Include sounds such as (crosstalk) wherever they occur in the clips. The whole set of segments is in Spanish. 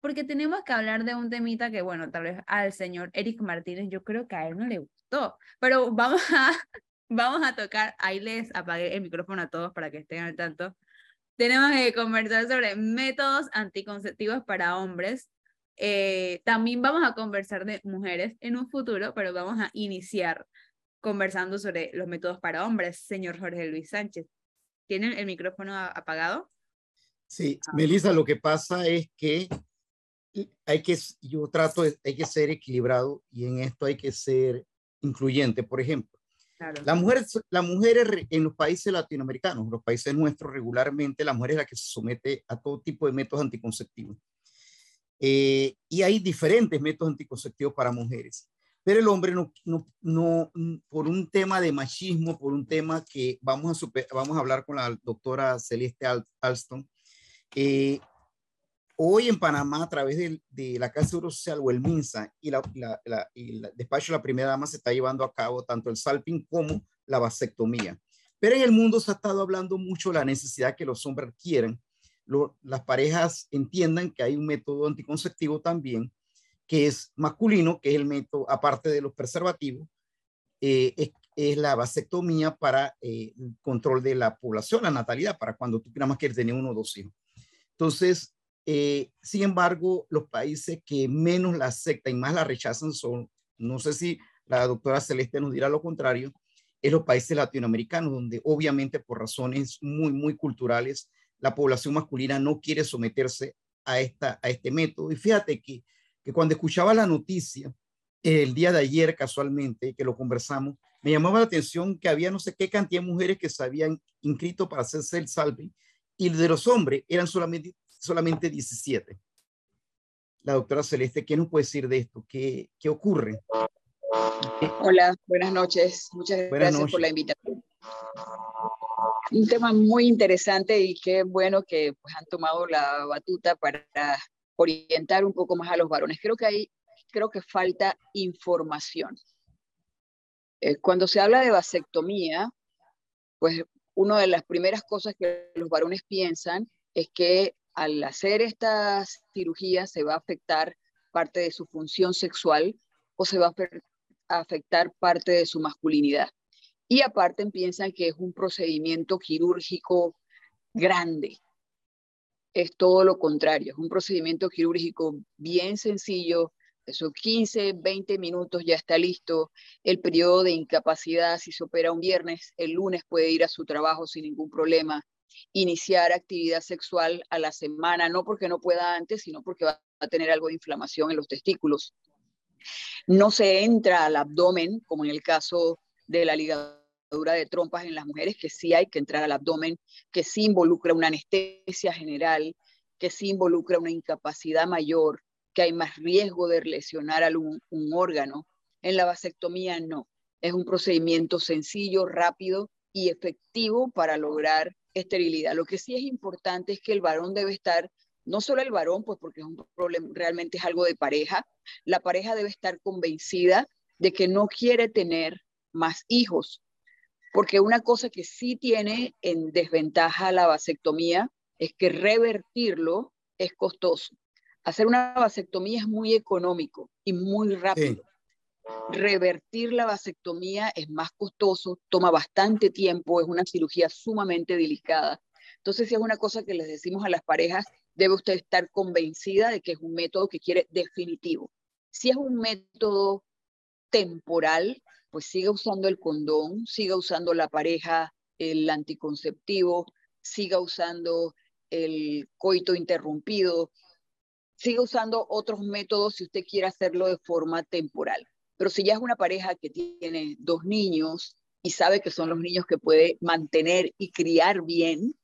porque tenemos que hablar de un temita que, bueno, tal vez al señor Eric Martínez, yo creo que a él no le gustó, pero vamos (laughs) a, vamos a tocar, ahí les apagué el micrófono a todos para que estén al tanto. Tenemos que conversar sobre métodos anticonceptivos para hombres. Eh, también vamos a conversar de mujeres en un futuro, pero vamos a iniciar conversando sobre los métodos para hombres, señor Jorge Luis Sánchez. ¿Tienen el micrófono apagado? Sí, ah. Melissa, lo que pasa es que hay que, yo trato, de, hay que ser equilibrado y en esto hay que ser incluyente. Por ejemplo, la mujer, la mujer en los países latinoamericanos, los países nuestros regularmente, la mujer es la que se somete a todo tipo de métodos anticonceptivos. Eh, y hay diferentes métodos anticonceptivos para mujeres. Pero el hombre no, no, no, por un tema de machismo, por un tema que vamos a, super, vamos a hablar con la doctora Celeste Alston, eh, Hoy en Panamá, a través de, de la Casa Seguro Social o el MINSA y, la, la, el despacho de la primera dama se está llevando a cabo tanto el salping como la vasectomía. Pero en el mundo se ha estado hablando mucho de la necesidad que los hombres quieren, las parejas entiendan que hay un método anticonceptivo también, que es masculino, que es el método, aparte de los preservativos, eh, es, es, la vasectomía para eh, el control de la población, la natalidad, para cuando tú nada más quieres tener uno o dos hijos. Entonces, eh, sin embargo, los países que menos la aceptan y más la rechazan son, no sé si la doctora Celeste nos dirá lo contrario, es los países latinoamericanos, donde obviamente por razones muy, muy culturales, la población masculina no quiere someterse a, esta, a este método. Y fíjate que, que cuando escuchaba la noticia el día de ayer casualmente, que lo conversamos, me llamaba la atención que había no sé qué cantidad de mujeres que se habían inscrito para hacerse el salve y de los hombres eran solamente solamente 17. La doctora Celeste, ¿qué nos puede decir de esto? ¿Qué, qué ocurre? Hola, buenas noches. Muchas gracias por la invitación. Un tema muy interesante y qué bueno que pues, han tomado la batuta para orientar un poco más a los varones. Creo que hay, creo que falta información. Eh, cuando se habla de vasectomía, pues una de las primeras cosas que los varones piensan es que al hacer esta cirugía se va a afectar parte de su función sexual o se va a afectar parte de su masculinidad. Y aparte piensan que es un procedimiento quirúrgico grande. Es todo lo contrario, es un procedimiento quirúrgico bien sencillo, esos 15, 20 minutos ya está listo. El periodo de incapacidad, si se opera un viernes, el lunes puede ir a su trabajo sin ningún problema iniciar actividad sexual a la semana, no porque no pueda antes, sino porque va a tener algo de inflamación en los testículos. No se entra al abdomen, como en el caso de la ligadura de trompas en las mujeres, que sí hay que entrar al abdomen, que sí involucra una anestesia general, que sí involucra una incapacidad mayor, que hay más riesgo de lesionar algún un órgano. En la vasectomía no. Es un procedimiento sencillo, rápido y efectivo para lograr esterilidad. Lo que sí es importante es que el varón debe estar, no solo el varón, pues porque es un problema, realmente es algo de pareja, la pareja debe estar convencida de que no quiere tener más hijos, porque una cosa que sí tiene en desventaja la vasectomía es que revertirlo es costoso. Hacer una vasectomía es muy económico y muy rápido. Revertir la vasectomía es más costoso, toma bastante tiempo, es una cirugía sumamente delicada. Entonces, si es una cosa que les decimos a las parejas, debe usted estar convencida de que es un método que quiere definitivo. Si es un método temporal, pues siga usando el condón, siga usando la pareja el anticonceptivo, siga usando el coito interrumpido, siga usando otros métodos si usted quiere hacerlo de forma temporal. Pero si ya es una pareja que tiene dos niños y sabe que son los niños que puede mantener y criar bien,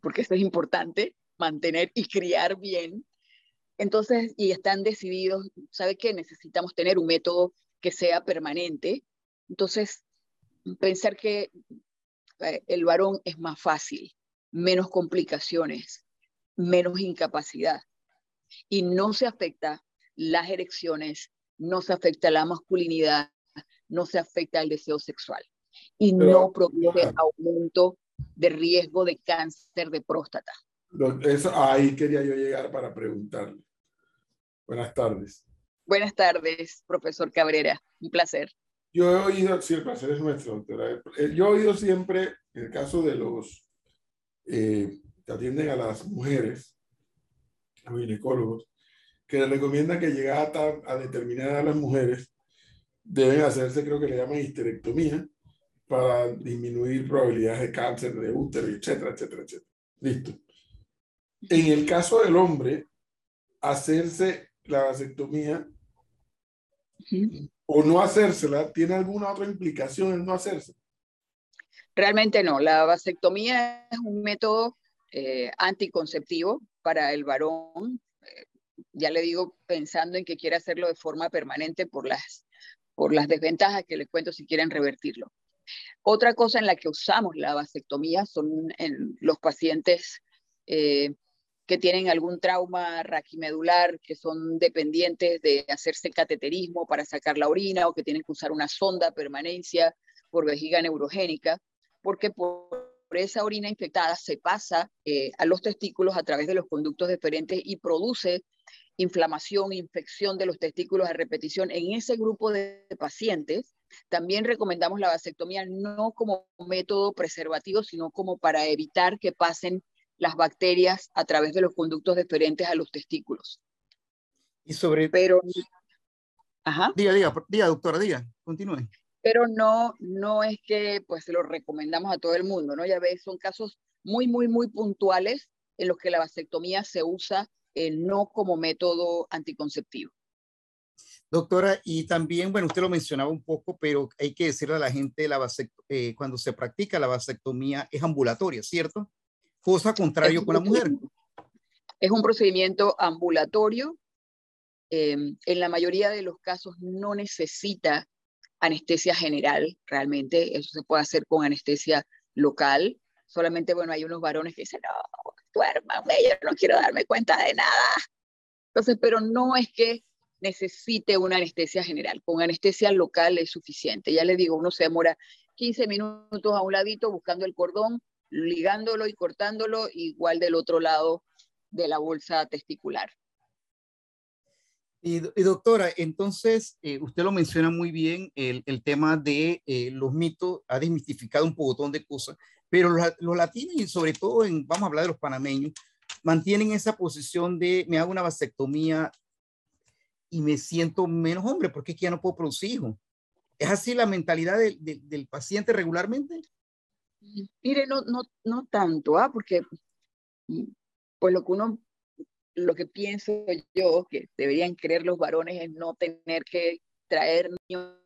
porque eso es importante, mantener y criar bien, entonces, y están decididos, sabe que necesitamos tener un método que sea permanente, entonces pensar que eh, el varón es más fácil, menos complicaciones, menos incapacidad. Y no se afecta las erecciones, no se afecta la masculinidad, no se afecta el deseo sexual y no produce aumento de riesgo de cáncer de próstata. Eso, ahí quería yo llegar para preguntarle. Buenas tardes. Buenas tardes, profesor Cabrera. Un placer. Yo he oído, sí, el placer es nuestro, doctora. Eh, yo he oído siempre, el caso de los eh, que atienden a las mujeres, a los ginecólogos, que les recomiendan que llegada a, a determinar a las mujeres, deben hacerse, creo que le llaman histerectomía, para disminuir probabilidades de cáncer de útero, etcétera, etcétera, etcétera. Listo. En el caso del hombre, hacerse la vasectomía o no hacérsela, ¿tiene alguna otra implicación en no hacerse? Realmente no. La vasectomía es un método eh, anticonceptivo para el varón. Ya le digo, pensando en que quiere hacerlo de forma permanente por las, por las desventajas que les cuento si quieren revertirlo. Otra cosa en la que usamos la vasectomía son los pacientes eh, que tienen algún trauma raquimedular, que son dependientes de hacerse cateterismo para sacar la orina o que tienen que usar una sonda permanencia por vejiga neurogénica, porque por esa orina infectada se pasa eh, a los testículos a través de los conductos deferentes y produce inflamación, infección de los testículos a repetición. En ese grupo de pacientes también recomendamos la vasectomía no como método preservativo, sino como para evitar que pasen las bacterias a través de los conductos deferentes a los testículos. Y sobre... Pero... Ajá. Diga, diga, diga, doctora, diga, continúe. Pero no, no es que pues se lo recomendamos a todo el mundo, ¿no? Ya ves, son casos muy, muy, muy puntuales en los que la vasectomía se usa no como método anticonceptivo. Doctora, y también, bueno, usted lo mencionaba un poco, pero hay que decirle a la gente, la eh, cuando se practica la vasectomía es ambulatoria, ¿cierto? cosa contrario con la mujer. Es un procedimiento ambulatorio. Em, en la mayoría de los casos no necesita anestesia general, realmente. Eso se puede hacer con anestesia local. Solamente, bueno, hay unos varones que dicen, no, duérmame, yo no quiero darme cuenta de nada. Entonces, pero no es que necesite una anestesia general. Con anestesia local es suficiente. Ya les digo, uno se demora 15 minutos a un ladito buscando el cordón, ligándolo y cortándolo igual del otro lado de la bolsa testicular. Y, doctora, entonces, eh, usted lo menciona muy bien, el, tema de eh, los mitos ha desmistificado un montón de cosas, pero los, los, latinos y sobre todo, vamos a hablar de los panameños, mantienen esa posición de me hago una vasectomía y me siento menos hombre porque es que ya no puedo producir hijos. ¿Es así la mentalidad del paciente regularmente? Mire, no, no, no tanto, ¿ah? porque pues lo que uno, lo que pienso yo que deberían creer los varones es no tener que traer niños.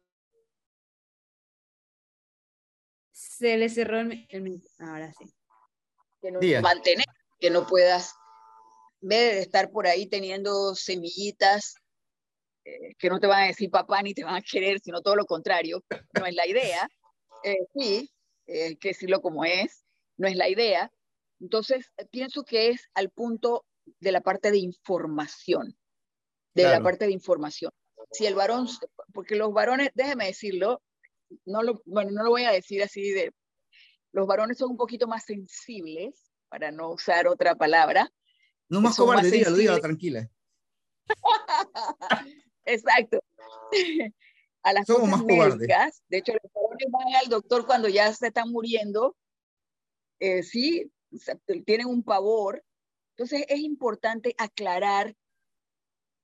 Se le cerró el, ahora sí. Que no mantener, que no puedas ver estar por ahí teniendo semillitas eh, que no te van a decir papá ni te van a querer, sino todo lo contrario, no es la idea. Eh, sí, eh, que decirlo como es, no es la idea. Entonces, pienso que es al punto de la parte de información, de la parte de información. Si el varón, porque los varones, déjeme decirlo, no lo, bueno, no lo voy a decir así de, los varones son un poquito más sensibles, para no usar otra palabra. No más cobarde, dígalo, dígalo, tranquila. (laughs) Exacto a las cosas médicas. De hecho, los jóvenes van al doctor cuando ya se están muriendo. Eh, sí, tienen un pavor. Entonces, es importante aclarar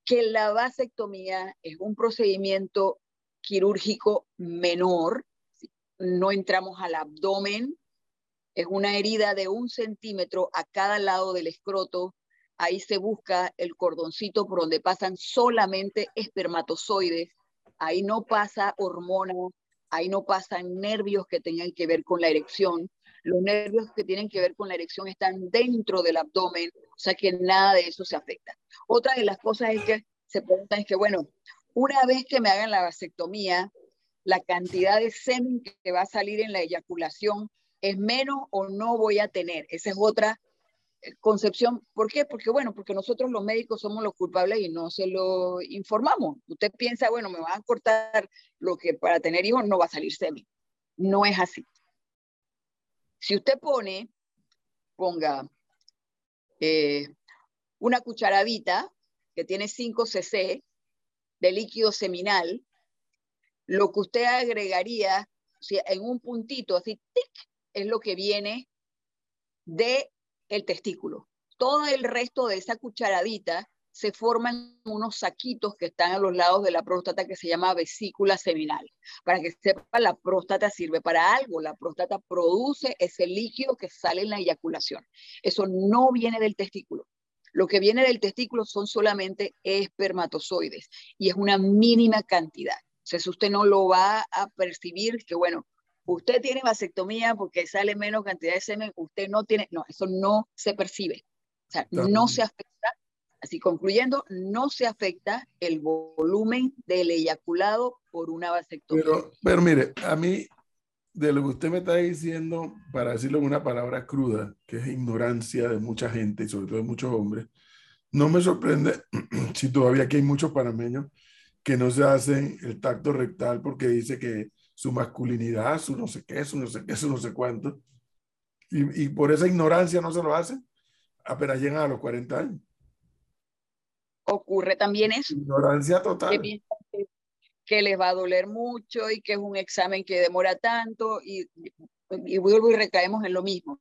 que la vasectomía es un procedimiento quirúrgico menor. No entramos al abdomen. Es una herida de un centímetro a cada lado del escroto. Ahí se busca el cordoncito por donde pasan solamente espermatozoides ahí no pasa hormona, ahí no pasan nervios que tengan que ver con la erección. Los nervios que tienen que ver con la erección están dentro del abdomen, o sea que nada de eso se afecta. Otra de las cosas es que se preguntan es que, bueno, una vez que me hagan la vasectomía, la cantidad de semen que va a salir en la eyaculación es menos o no voy a tener. Esa es otra concepción. ¿Por qué? Porque, bueno, porque nosotros los médicos somos los culpables y no se lo informamos. Usted piensa, bueno, me van a cortar lo que para tener hijos no va a salir semen. No es así. Si usted pone, ponga eh, una cucharadita que tiene 5 cc de líquido seminal, lo que usted agregaría o sea, en un puntito, así, tic, es lo que viene de el testículo. Todo el resto de esa cucharadita se forman unos saquitos que están a los lados de la próstata que se llama vesícula seminal. Para que sepa, la próstata sirve para algo. La próstata produce ese líquido que sale en la eyaculación. Eso no viene del testículo. Lo que viene del testículo son solamente espermatozoides y es una mínima cantidad. Entonces usted no lo va a percibir que, bueno, usted tiene vasectomía porque sale menos cantidad de semen, usted no tiene, no, eso no se percibe. O sea, no se afecta, así concluyendo, no se afecta el volumen del eyaculado por una vasectomía. Pero, pero mire, a mí, de lo que usted me está diciendo, para decirlo en una palabra cruda, que es ignorancia de mucha gente y sobre todo de muchos hombres, no me sorprende (clears throat) si todavía aquí hay muchos panameños que no se hacen el tacto rectal porque dice que su masculinidad, su no sé qué, su no sé qué, su no sé cuánto. Y, y por esa ignorancia no se lo hacen apenas llegan a los 40 años. Ocurre también eso. Ignorancia total. Que, les va a doler mucho y que es un examen que demora tanto y, y vuelvo y recaemos en lo mismo.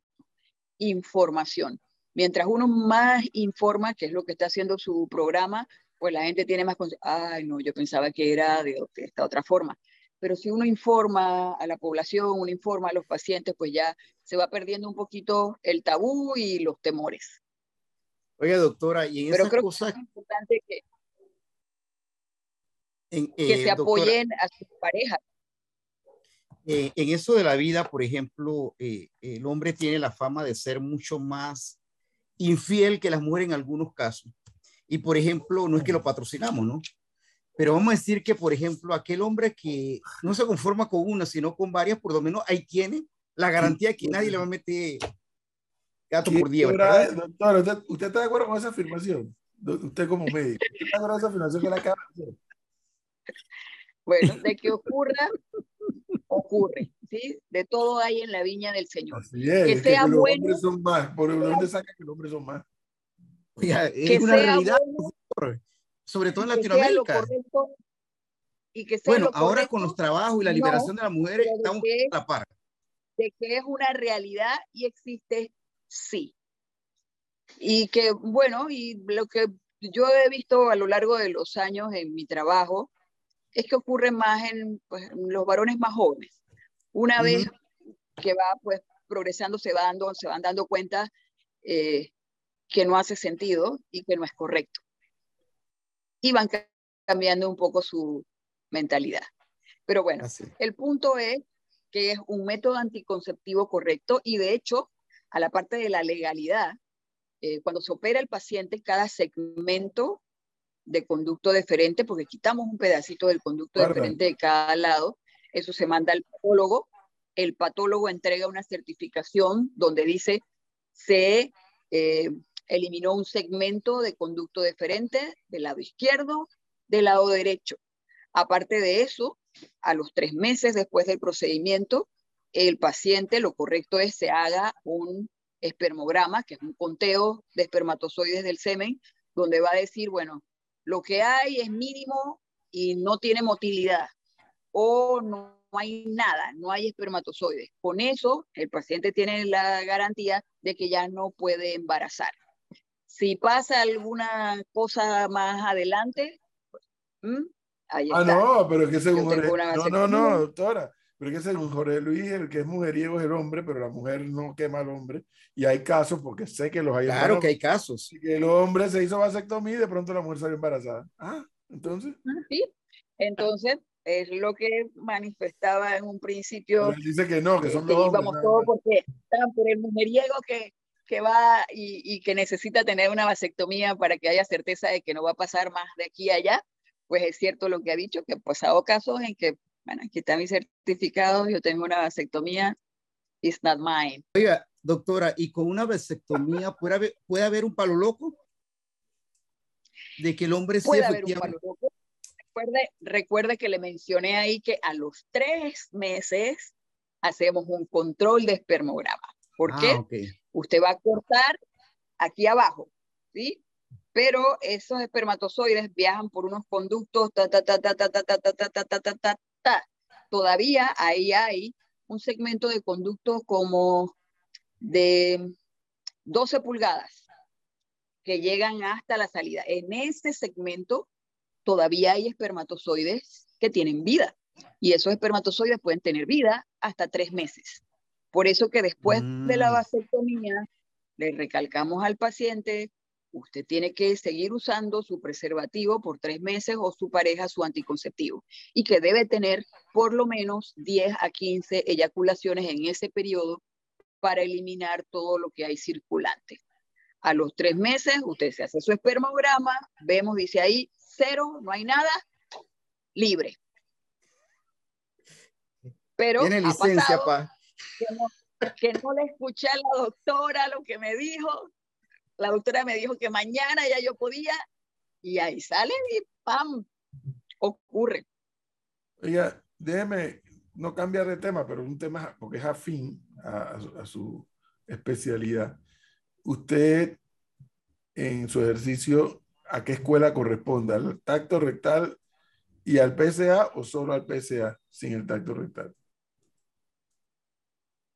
Información. Mientras uno más informa, que es lo que está haciendo su programa, pues la gente tiene más, ay, no, yo pensaba que era de, esta otra forma. Pero si uno informa a la población, uno informa a los pacientes, pues ya se va perdiendo un poquito el tabú y los temores. Oye, doctora, y en Pero creo que es importante que, que eh, se apoyen a sus parejas. Eh, en eso de la vida, por ejemplo, eh, el hombre tiene la fama de ser mucho más infiel que las mujeres en algunos casos. Y por ejemplo, no es que lo patrocinamos, ¿no? Pero vamos a decir que, por ejemplo, aquel hombre que no se conforma con una, sino con varias, por lo menos ahí tiene la garantía que nadie le va a meter gato por día. Doctor, ¿usted, está de acuerdo con esa afirmación? Usted como médico, ¿usted está de acuerdo con esa afirmación que la acaba de hacer? (laughs) Bueno, de que ocurra, (laughs) ocurre, ¿sí? De todo hay en la viña del Señor. Así es, que sea que bueno. Los hombres son más. ¿Por dónde saca que los hombres son más? es una realidad, sobre todo en Latinoamérica. y que bueno, ahora con los trabajos y la liberación de las mujeres estamos a la par. De que es una realidad y existe, sí. Y que, bueno, y lo que yo he visto a lo largo de los años en mi trabajo es que ocurre más en, pues, los varones más jóvenes. Una vez que va pues progresando, se, va dando, se van dando cuenta eh, que no hace sentido y que no es correcto. Y van cambiando un poco su mentalidad. Pero bueno, el punto es que es un método anticonceptivo correcto y de hecho, a la parte de la legalidad, eh, cuando se opera el paciente, cada segmento de conducto deferente, porque quitamos un pedacito del conducto deferente de cada lado, eso se manda al patólogo, el patólogo entrega una certificación donde dice se eh, eliminó un segmento de conducto deferente del lado izquierdo, del lado derecho. Aparte de eso, a los tres meses después del procedimiento, el paciente lo correcto es se haga un espermograma, que es un conteo de espermatozoides del semen, donde va a decir, bueno, lo que hay es mínimo y no tiene motilidad o no hay nada, no hay espermatozoides. Con eso, el paciente tiene la garantía de que ya no puede embarazar. Si pasa alguna cosa más adelante, pues, ahí ah, no, pero es que según no, no, no, doctora, pero es que según Jorge Luis, el que es mujeriego es el hombre, pero la mujer no quema al hombre. Y hay casos, porque sé que los hay. Claro que hay casos. Que el hombre se hizo vasectomía y de pronto la mujer salió embarazada. Ah, entonces. Ah, sí, entonces es lo que manifestaba en un principio. dice que no, que son los hombres. Vamos todos porque están por el mujeriego que que va y, que necesita tener una vasectomía para que haya certeza de que no va a pasar más de aquí a allá, pues es cierto lo que ha dicho, que ha pasado casos en que, bueno, aquí está mi certificado, yo tengo una vasectomía, it's not mine. Oiga, doctora, ¿y con una vasectomía puede haber, puede haber un palo loco? De que el hombre puede haber un palo loco. Recuerde, recuerde que le mencioné ahí que a los tres meses hacemos un control de espermograma. ¿Por ah, qué? Usted va a cortar aquí abajo, ¿sí? pero esos espermatozoides viajan por unos conductos, ta, ta, ta, ta, ta, ta, ta, ta, ta, ta, ta, ta, Todavía ahí hay un segmento de conducto como de 12 pulgadas que llegan hasta la salida. En este segmento todavía hay espermatozoides que tienen vida y esos espermatozoides pueden tener vida hasta tres meses. Por eso que después de la vasectomía le recalcamos al paciente, usted tiene que seguir usando su preservativo por tres meses o su pareja su anticonceptivo y que debe tener por lo menos 10 a 15 eyaculaciones en ese periodo para eliminar todo lo que hay circulante. A los tres meses usted se hace su espermograma, vemos, dice ahí, cero, no hay nada, libre. Pero Tiene licencia, pa. Que no, le escuché a la doctora lo que me dijo. La doctora me dijo que mañana ya yo podía y ahí sale y ¡pam! Ocurre. Oiga, déjeme no cambiar de tema, pero un tema porque es afín a su especialidad. Usted en su ejercicio, ¿a qué escuela corresponde? ¿Al tacto rectal y al PSA o solo al PSA sin el tacto rectal?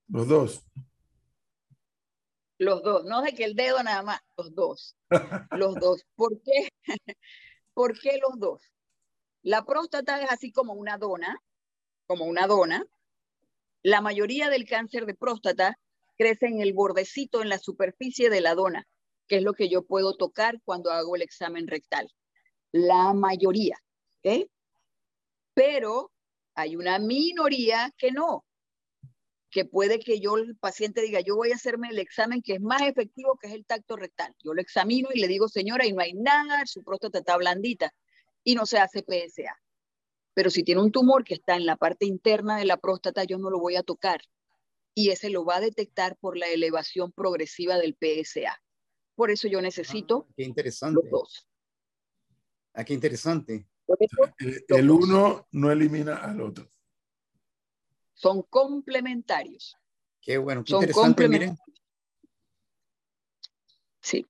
Los dos. Los dos, no de que el dedo nada más, los dos. Los dos. (laughs) ¿Por qué? (laughs) ¿Por qué los dos? La próstata es así como una dona, como una dona. La mayoría del cáncer de próstata crece en el bordecito, en la superficie de la dona, que es lo que yo puedo tocar cuando hago el examen rectal. La mayoría, ¿ok? Pero hay una minoría que no, que puede que yo, el paciente diga, yo voy a hacerme el examen que es más efectivo, que es el tacto rectal. Yo lo examino y le digo, señora, y no hay nada, su próstata está blandita, y no se hace PSA. Pero si tiene un tumor que está en la parte interna de la próstata, yo no lo voy a tocar y ese lo va a detectar por la elevación progresiva del PSA. Por eso yo necesito ah, qué interesante. los dos. Ah, qué interesante. el, uno no elimina al otro. Son complementarios. Qué bueno, qué Son interesante, miren. Sí.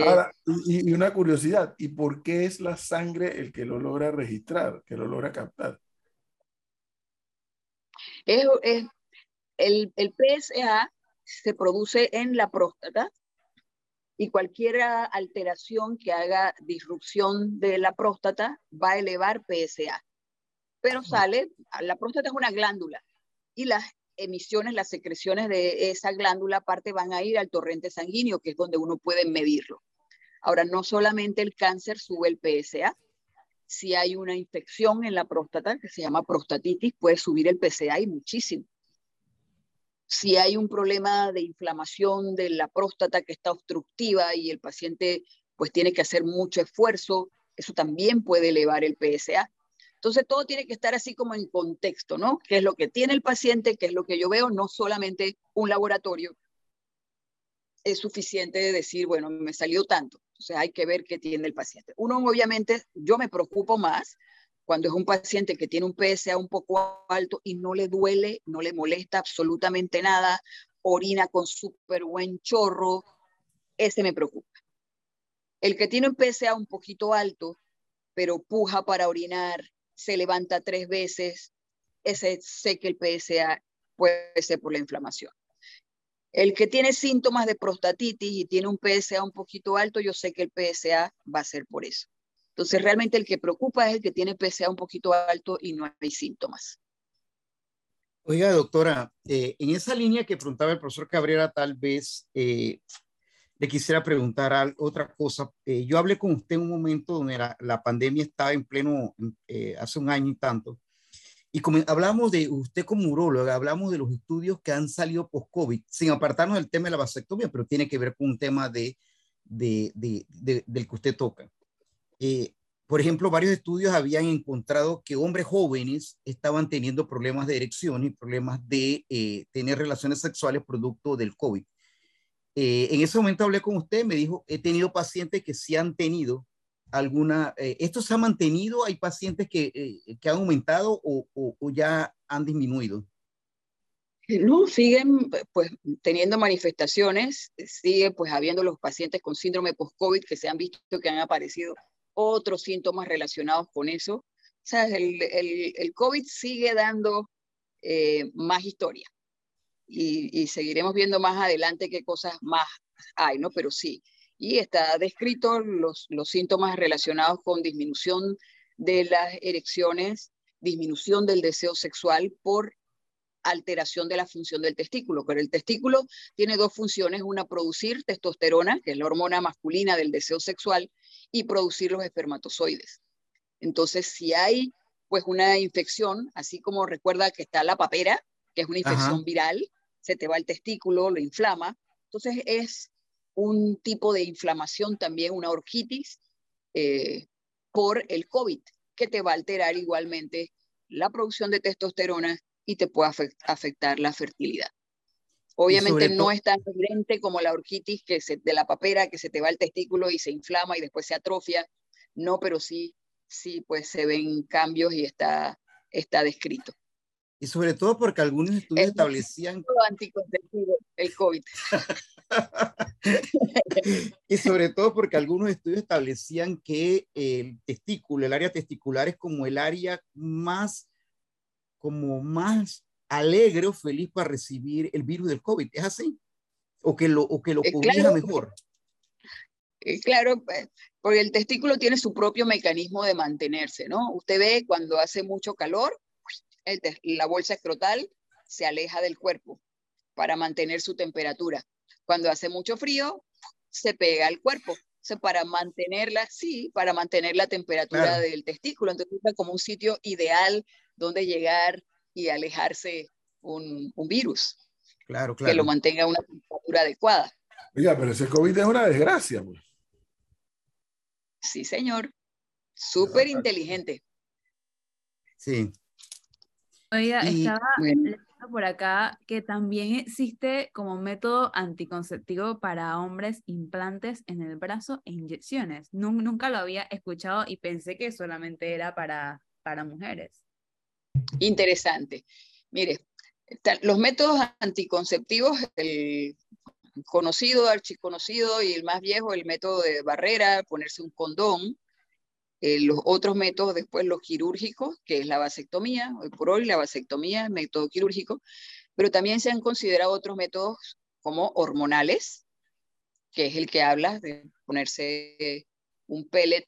Ahora, y, una curiosidad, ¿y por qué es la sangre el que lo logra registrar, que lo logra captar? Es, es, el, PSA se produce en la próstata y cualquier alteración que haga disrupción de la próstata va a elevar PSA. Pero sale, la próstata es una glándula y las emisiones, las secreciones de esa glándula aparte van a ir al torrente sanguíneo, que es donde uno puede medirlo. Ahora, no solamente el cáncer sube el PSA, si hay una infección en la próstata que se llama prostatitis, puede subir el PSA y muchísimo. Si hay un problema de inflamación de la próstata que está obstructiva y el paciente pues tiene que hacer mucho esfuerzo, eso también puede elevar el PSA. Entonces todo tiene que estar así como en contexto, ¿no? ¿Qué es lo que tiene el paciente? ¿Qué es lo que yo veo? No solamente un laboratorio es suficiente de decir, bueno, me salió tanto. O sea, hay que ver qué tiene el paciente. Uno, obviamente, yo me preocupo más cuando es un paciente que tiene un PSA un poco alto y no le duele, no le molesta absolutamente nada, orina con súper buen chorro, ese me preocupa. El que tiene un PSA un poquito alto, pero puja para orinar, se levanta tres veces, ese sé que el PSA puede ser por la inflamación. El que tiene síntomas de prostatitis y tiene un PSA un poquito alto, yo sé que el PSA va a ser por eso. Entonces, realmente el que preocupa es el que tiene PSA un poquito alto y no hay síntomas. Oiga, doctora, eh, en esa línea que preguntaba el profesor Cabrera, tal vez eh, le quisiera preguntar otra cosa. Eh, yo hablé con usted en un momento donde la, pandemia estaba en pleno, hace un año y tanto, y como hablamos de usted como uróloga, hablamos de los estudios que han salido post-COVID, sin apartarnos del tema de la vasectomía, pero tiene que ver con un tema de, de, de, del que usted toca. Eh, por ejemplo, varios estudios habían encontrado que hombres jóvenes estaban teniendo problemas de erección y problemas de eh, tener relaciones sexuales producto del COVID. Eh, en ese momento hablé con usted, me dijo, he tenido pacientes que sí han tenido alguna, ¿esto se ha mantenido? ¿Hay pacientes que, que han aumentado o, o, ya han disminuido? No, siguen pues teniendo manifestaciones, sigue pues habiendo los pacientes con síndrome post-COVID que se han visto que han aparecido otros síntomas relacionados con eso. O sea, el, el, COVID sigue dando eh, más historia y, y, seguiremos viendo más adelante qué cosas más hay, ¿no? Pero sí, y está descrito los, los síntomas relacionados con disminución de las erecciones, disminución del deseo sexual por alteración de la función del testículo, pero el testículo tiene dos funciones, una producir testosterona, que es la hormona masculina del deseo sexual, y producir los espermatozoides. Entonces, si hay pues una infección, así como recuerda que está la papera, que es una infección viral, se te va el testículo, lo inflama, entonces es un tipo de inflamación también, una orquitis eh, por el COVID, que te va a alterar igualmente la producción de testosterona y te puede afectar la fertilidad. Obviamente no es tan evidente como la orquitis que se, de la papera, que se te va el testículo y se inflama y después se atrofia. No, pero sí, sí, pues se ven cambios y está, está descrito. Y sobre todo porque algunos estudios establecían... Anticonceptivo, el COVID. (laughs) y sobre todo porque algunos estudios establecían que el testículo, el área testicular es como el área más como más alegre o feliz para recibir el virus del COVID. ¿Es así? ¿O que lo, o que lo eh, mejor? Eh, claro, pues, porque el testículo tiene su propio mecanismo de mantenerse, ¿no? Usted ve cuando hace mucho calor, la bolsa escrotal se aleja del cuerpo para mantener su temperatura. Cuando hace mucho frío, se pega al cuerpo. O para mantenerla, sí, para mantener la temperatura del testículo. Entonces es como un sitio ideal donde llegar y alejarse un, un virus. Claro, claro. Que lo mantenga a una temperatura adecuada. Oiga, pero ese COVID es una desgracia. Pues. Sí, señor. Súper inteligente. Sí. Oiga, estaba leyendo por acá que también existe como método anticonceptivo para hombres implantes en el brazo e inyecciones. Nunca lo había escuchado y pensé que solamente era para, para mujeres. Interesante. Mire, los métodos anticonceptivos, el conocido, archiconocido y el más viejo, el método de barrera, ponerse un condón. Eh, los otros métodos, después los quirúrgicos, que es la vasectomía, hoy por hoy la vasectomía, el método quirúrgico, pero también se han considerado otros métodos como hormonales, que es el que habla de ponerse un pellet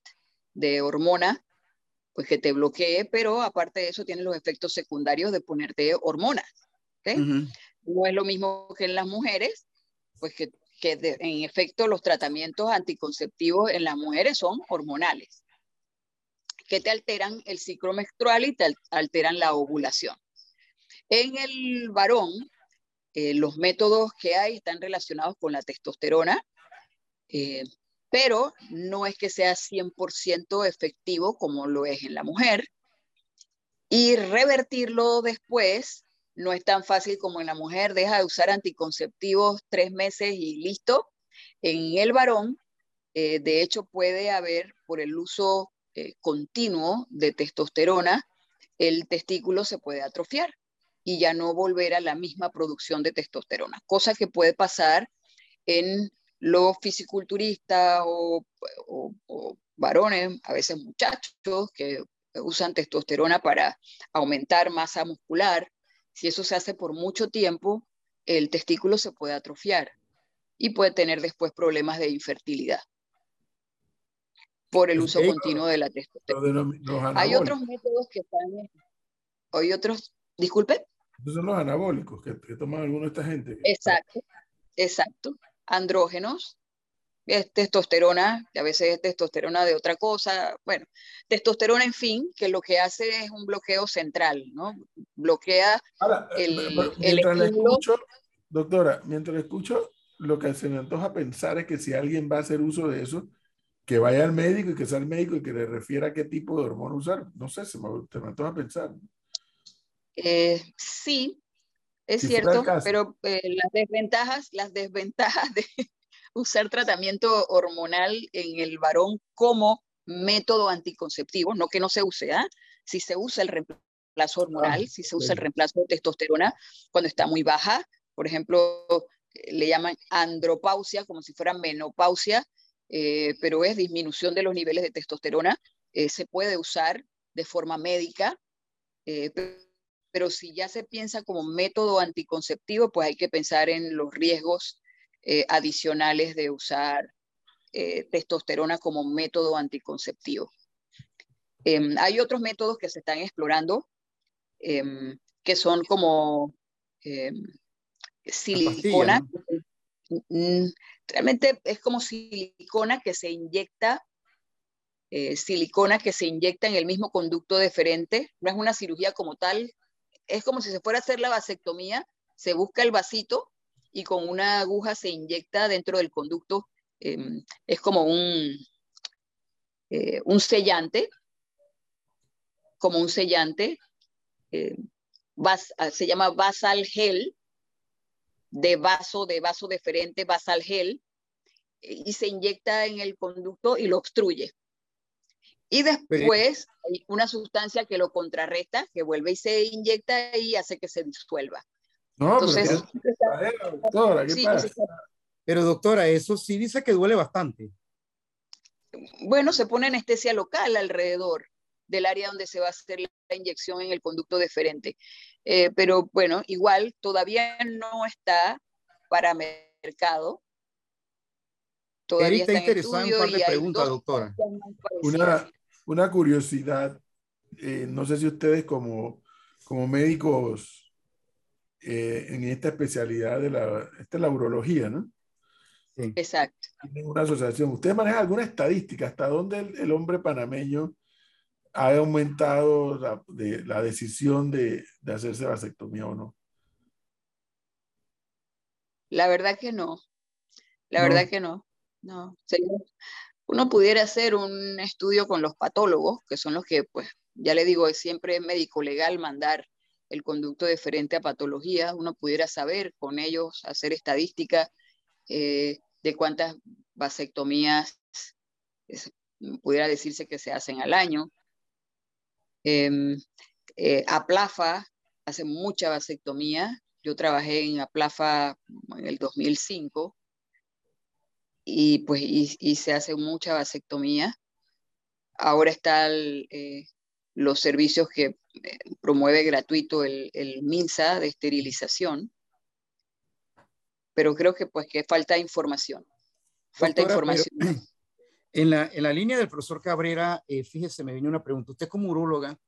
de hormona pues que te bloquee, pero aparte de eso tiene los efectos secundarios de ponerte hormonas. No es lo mismo que en las mujeres, pues que, que en efecto los tratamientos anticonceptivos en las mujeres son hormonales, que te alteran el ciclo menstrual y te alteran la ovulación. En el varón, eh, los métodos que hay están relacionados con la testosterona, eh, pero no es que sea 100% efectivo como lo es en la mujer. Y revertirlo después no es tan fácil como en la mujer, deja de usar anticonceptivos tres meses y listo. En el varón, eh, de hecho, puede haber por el uso eh, continuo de testosterona, el testículo se puede atrofiar y ya no volver a la misma producción de testosterona, cosa que puede pasar en los fisiculturistas o, varones, a veces muchachos, que usan testosterona para aumentar masa muscular, si eso se hace por mucho tiempo, el testículo se puede atrofiar y puede tener después problemas de infertilidad por el uso continuo de la testosterona. Hay otros métodos que están... Hay otros... Disculpe. Esos son los anabólicos que, que toman algunos de esta gente. Exacto, exacto andrógenos, es testosterona, que a veces es testosterona de otra cosa, bueno, testosterona, en fin, que lo que hace es un bloqueo central, ¿no? Bloquea el, el escucho, doctora, mientras escucho, lo que se me antoja pensar es que si alguien va a hacer uso de eso, que vaya al médico y que sea el médico y que le refiera qué tipo de hormona usar. No sé, se me, se me antoja pensar. Eh, sí, es cierto, pero eh, las desventajas, las desventajas de (laughs) usar tratamiento hormonal en el varón como método anticonceptivo, no que no se use, ¿ah? si se usa el reemplazo reemplazo hormonal, si se usa el reemplazo de testosterona cuando está muy baja. Por ejemplo, le llaman andropausia, como si fuera menopausia, eh, pero es disminución de los niveles de testosterona. Eh, se puede usar de forma médica, eh, pero si ya se piensa como método anticonceptivo, pues hay que pensar en los riesgos adicionales de usar testosterona como método anticonceptivo. Em, hay otros métodos que se están explorando em, que son como em, silicona. Realmente es como silicona que se inyecta, eh, silicona que se inyecta en el mismo conducto deferente. No es una cirugía como tal, es como si se fuera a hacer la vasectomía, se busca el vasito y con una aguja se inyecta dentro del conducto. Em, es como un, eh, un sellante, como un sellante, eh, se llama basal gel, de vaso, de vaso deferente, basal gel, y se inyecta en el conducto y lo obstruye. Y después hay una sustancia que lo contrarresta, que vuelve y se inyecta y hace que se disuelva. No, Entonces, pero, doctora, pero doctora, eso sí dice que duele bastante. Bueno, se pone anestesia local alrededor del área donde se va a hacer la inyección en el conducto deferente. Eh, pero bueno, igual todavía no está para mercado. Todavía está, interesado en un par de preguntas, doctora. Una, una curiosidad, eh, no sé si ustedes como, como médicos eh, en esta especialidad de la, esta la urología, ¿no? Exacto. Tienen una asociación. ¿Ustedes manejan alguna estadística hasta dónde el hombre panameño ha aumentado la, de, la decisión de, de, hacerse vasectomía o no? La verdad que no. La verdad que no. No. Uno pudiera hacer un estudio con los patólogos, que son los que, pues, ya le digo, siempre es médico legal mandar el conducto deferente a patología. Uno pudiera saber con ellos, hacer estadística eh, de cuántas vasectomías pudiera decirse que se hacen al año. Em, eh, Aplafa hace mucha vasectomía. Yo trabajé en Aplafa en el 2005 y pues y, se hace mucha vasectomía. Ahora están eh, los servicios que eh, promueve gratuito el, el, MINSA de esterilización, pero creo que pues que falta información. Falta información. (clears throat) En la, en la línea del profesor Cabrera, eh, fíjese, me vino una pregunta. Usted como uróloga,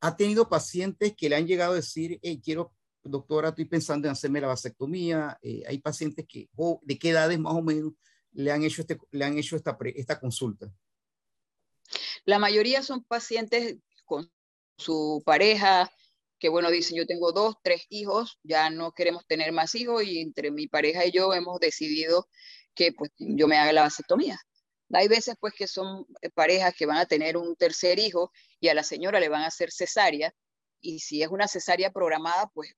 ¿ha tenido pacientes que le han llegado a decir, hey, quiero, doctora, estoy pensando en hacerme la vasectomía? Eh, hay pacientes que, ¿de qué edades más o menos le han hecho, este, le han hecho esta, esta consulta? La mayoría son pacientes con su pareja, que bueno, dicen, yo tengo dos, tres hijos, ya no queremos tener más hijos y entre mi pareja y yo hemos decidido que pues yo me haga la vasectomía. Hay veces pues que son eh, parejas que van a tener un tercer hijo y a la señora le van a hacer cesárea y si es una cesárea programada pues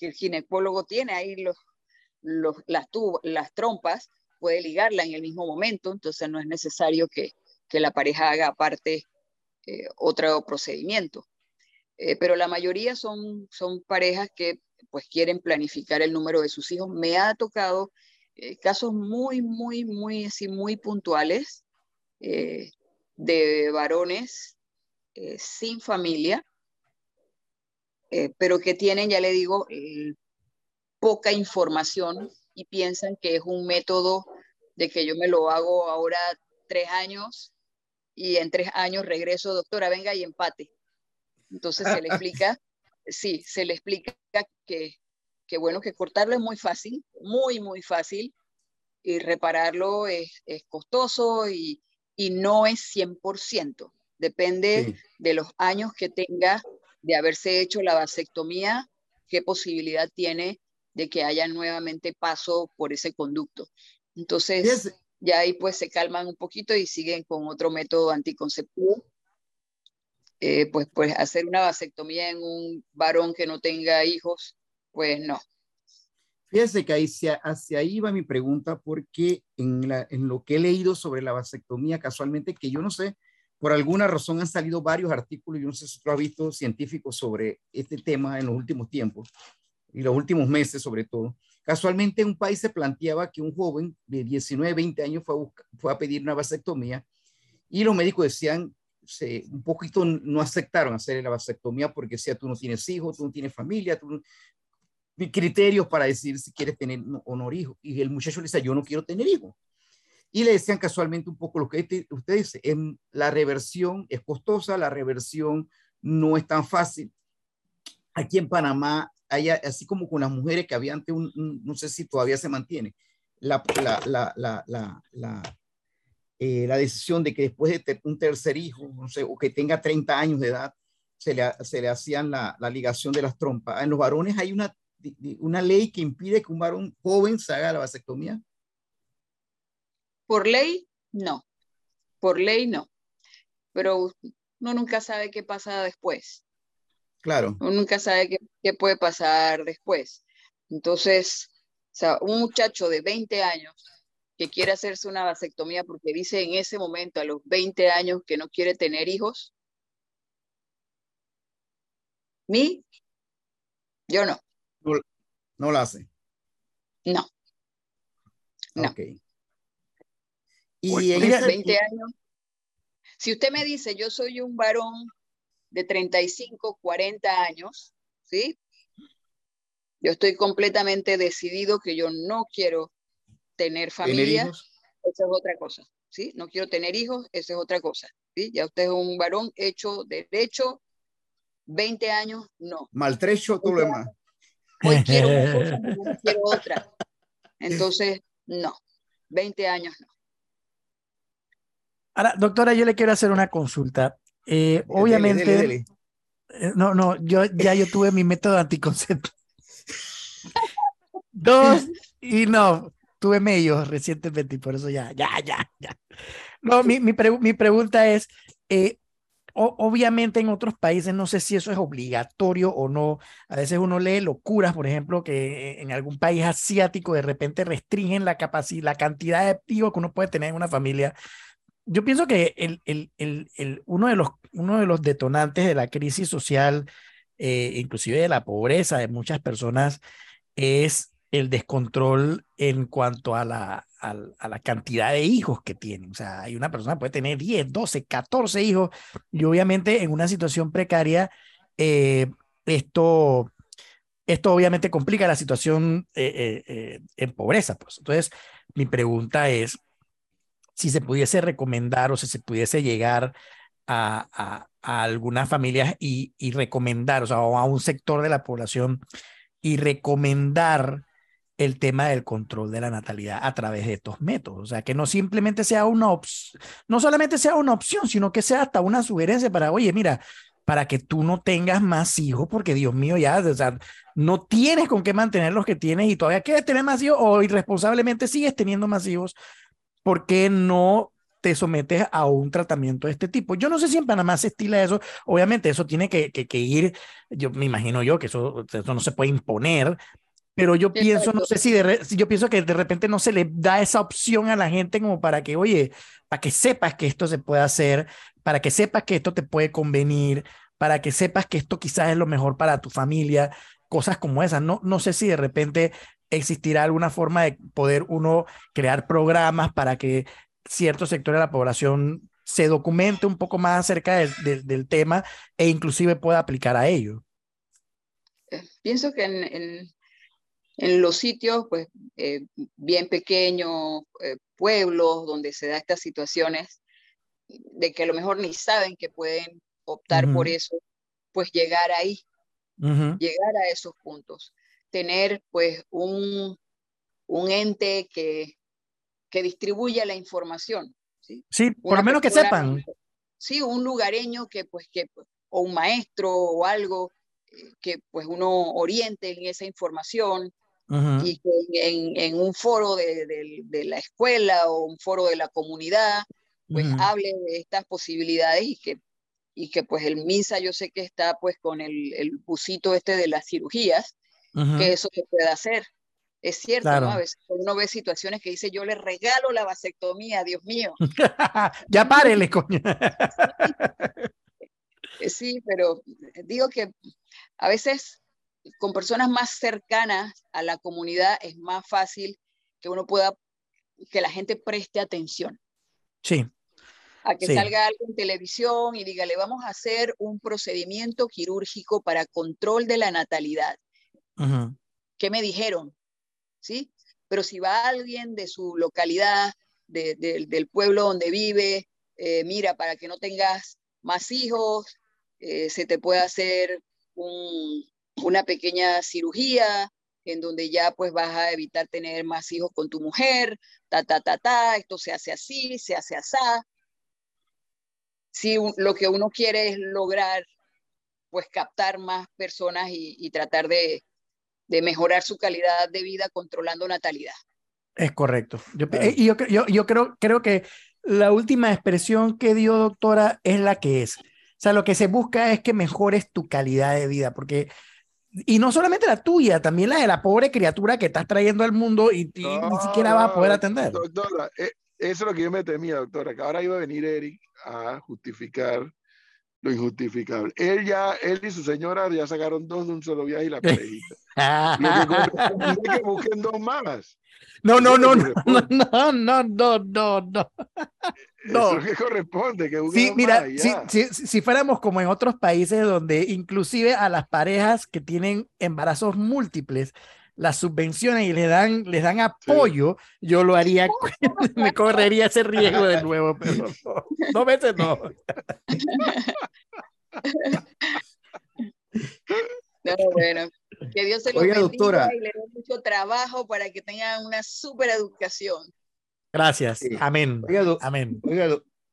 el ginecólogo tiene ahí los, las, las trompas, puede ligarla en el mismo momento, entonces no es necesario que, que la pareja haga aparte eh, otro procedimiento. Eh, pero la mayoría son, son parejas que pues quieren planificar el número de sus hijos. Me ha tocado eh, casos muy, muy, muy, así, muy puntuales eh, de varones eh, sin familia, pero que tienen, ya le digo, poca información y piensan que es un método de que yo me lo hago ahora tres años y en tres años regreso, doctora, venga y empate. Entonces se le (laughs) explica, sí, se le explica que que bueno, que cortarlo es muy fácil, muy, muy fácil, y repararlo es, es costoso y, y, no es 100%. Depende de los años que tenga de haberse hecho la vasectomía, qué posibilidad tiene de que haya nuevamente paso por ese conducto. Entonces, ya ahí pues se calman un poquito y siguen con otro método anticonceptivo. Eh, pues, pues hacer una vasectomía en un varón que no tenga hijos pues no. Fíjese que hacia, hacia ahí va mi pregunta, porque en, la, en lo que he leído sobre la vasectomía, casualmente, que yo no sé por alguna razón han salido varios artículos, yo no sé si tú has visto científicos sobre este tema en los últimos tiempos y los últimos meses sobre todo. Casualmente en un país se planteaba que un joven de 19, 20 años fue a, fue a pedir una vasectomía y los médicos decían, se, un poquito no aceptaron hacer la vasectomía porque decía, tú no tienes hijos, tú no tienes familia, tú criterios para decir si quieres tener o no hijos. Y el muchacho le decía, yo no quiero tener hijos. Y le decían casualmente un poco lo que usted dice, en la reversión es costosa, la reversión no es tan fácil. Aquí en Panamá, hay, así como con las mujeres que había antes, un, no sé si todavía se mantiene, la, la, la, la, eh, decisión de que después de un tercer hijo, no sé, o que tenga 30 años de edad, se le, se le hacían la ligación de las trompas. En los varones hay una, una ley que impide que un varón joven se haga la vasectomía. Por ley, no. Por ley, no. Pero uno nunca sabe qué pasa después. Claro. Uno nunca sabe qué, puede pasar después. Entonces, o sea, un muchacho de 20 años que quiere hacerse una vasectomía porque dice en ese momento, a los 20 años, que no quiere tener hijos. ¿Mi? Yo no. No, lo hace. No. No. Y en 20 años, si usted me dice, yo soy un varón de 35, 40 años, ¿sí? Yo estoy completamente decidido que yo no quiero tener familia, esa es otra cosa, ¿sí? No quiero tener hijos, esa es otra cosa, ¿sí? Ya usted es un varón hecho derecho, 20 años, no. Maltrecho, todo lo demás. Hoy quiero una cosa, (laughs) no quiero otra. Entonces, no, 20 años no. Ahora, doctora, yo le quiero hacer una consulta. Eh, obviamente, eh, no, no, yo ya yo tuve mi método anticonceptivo. (laughs) Dos, y no, tuve medio recientemente y por eso ya, ya, ya, ya. No, mi, mi, mi pregunta es, eh, obviamente en otros países no sé si eso es obligatorio o no. A veces uno lee locuras, por ejemplo, que en algún país asiático de repente restringen la capacidad, la cantidad de hijos que uno puede tener en una familia yo pienso que el, el, el, uno, de los, uno de los detonantes de la crisis social, eh, inclusive de la pobreza de muchas personas, es el descontrol en cuanto a la, a, la cantidad de hijos que tienen. O sea, hay una persona que puede tener 10, 12, 14 hijos y obviamente en una situación precaria, eh, esto, esto obviamente complica la situación eh, en pobreza. Pues. Entonces, mi pregunta es, si se pudiese recomendar o si se pudiese llegar a, a, algunas familias y, y, recomendar, o sea, a un sector de la población y recomendar el tema del control de la natalidad a través de estos métodos. O sea, que no simplemente sea una opción, no solamente sea una opción, sino que sea hasta una sugerencia para, oye, mira, para que tú no tengas más hijos, porque Dios mío, ya, o no tienes con qué mantener los que tienes y todavía quieres tener más hijos o irresponsablemente sigues teniendo más hijos ¿por qué no te sometes a un tratamiento de este tipo. Yo no sé si en Panamá se estila eso. Obviamente eso tiene que, que, ir, yo me imagino yo que eso, eso, no se puede imponer, pero yo pienso, no sé si, de yo pienso que de repente no se le da esa opción a la gente como para que, oye, para que sepas que esto se puede hacer, para que sepas que esto te puede convenir, para que sepas que esto quizás es lo mejor para tu familia, cosas como esas. No, no sé si de repente existirá alguna forma de poder uno crear programas para que cierto sector de la población se documente un poco más acerca del tema e inclusive pueda aplicar a ello. Eh, pienso que en, en, los sitios pues, eh, bien pequeños, eh, pueblos donde se da estas situaciones, de que a lo mejor ni saben que pueden optar por eso, pues llegar ahí, llegar a esos puntos tener pues un, un ente que, que distribuya la información. Sí, sí por lo menos que sepan. Sí, un lugareño que pues que, o un maestro o algo eh, que pues uno oriente en esa información y que en, en, un foro de, de, la escuela o un foro de la comunidad pues hable de estas posibilidades y que y que pues el MISA yo sé que está pues con el, el busito este de las cirugías, que eso se pueda hacer. Es cierto, ¿no? A veces uno ve situaciones que dice, yo le regalo la vasectomía, Dios mío. (laughs) ya párele, coño. (laughs) sí, pero digo que a veces con personas más cercanas a la comunidad es más fácil que uno pueda, que la gente preste atención. Sí. A que salga algo en televisión y diga, le vamos a hacer un procedimiento quirúrgico para control de la natalidad. ¿Qué me dijeron? ¿Sí? Pero si va alguien de su localidad, del pueblo donde vive, eh, mira, para que no tengas más hijos, eh, se te puede hacer una pequeña cirugía en donde ya pues vas a evitar tener más hijos con tu mujer, ta, ta, ta, ta, esto se hace así, se hace así. Si lo que uno quiere es lograr pues captar más personas y, tratar de, mejorar su calidad de vida controlando natalidad. Es correcto. Yo, yo, yo, yo creo, creo que la última expresión que dio doctora es la que es. O sea, lo que se busca es que mejores tu calidad de vida, porque, y no solamente la tuya, también la de la pobre criatura que estás trayendo al mundo y, ni siquiera va a poder atender. Doctora, eh, eso es lo que yo me temía, doctora, que ahora iba a venir Eric a justificar lo injustificable. Él ya, él y su señora ya sacaron dos de un solo viaje y la parejita. (laughs) lo que, que busquen dos más. No, no, no, no, no, no, no, no, (laughs) no. Eso que corresponde, que sí, mira, si, si, si, fuéramos como en otros países donde inclusive a las parejas que tienen embarazos múltiples las subvenciones y les dan, les dan apoyo, yo lo haría, (laughs) (laughs) me correría ese riesgo de nuevo, pero no, dos veces no. (laughs) No, bueno, que Dios se lo bendiga doctora. y le dé mucho trabajo para que tengan una super educación. Gracias. Amén. Oiga, Amén.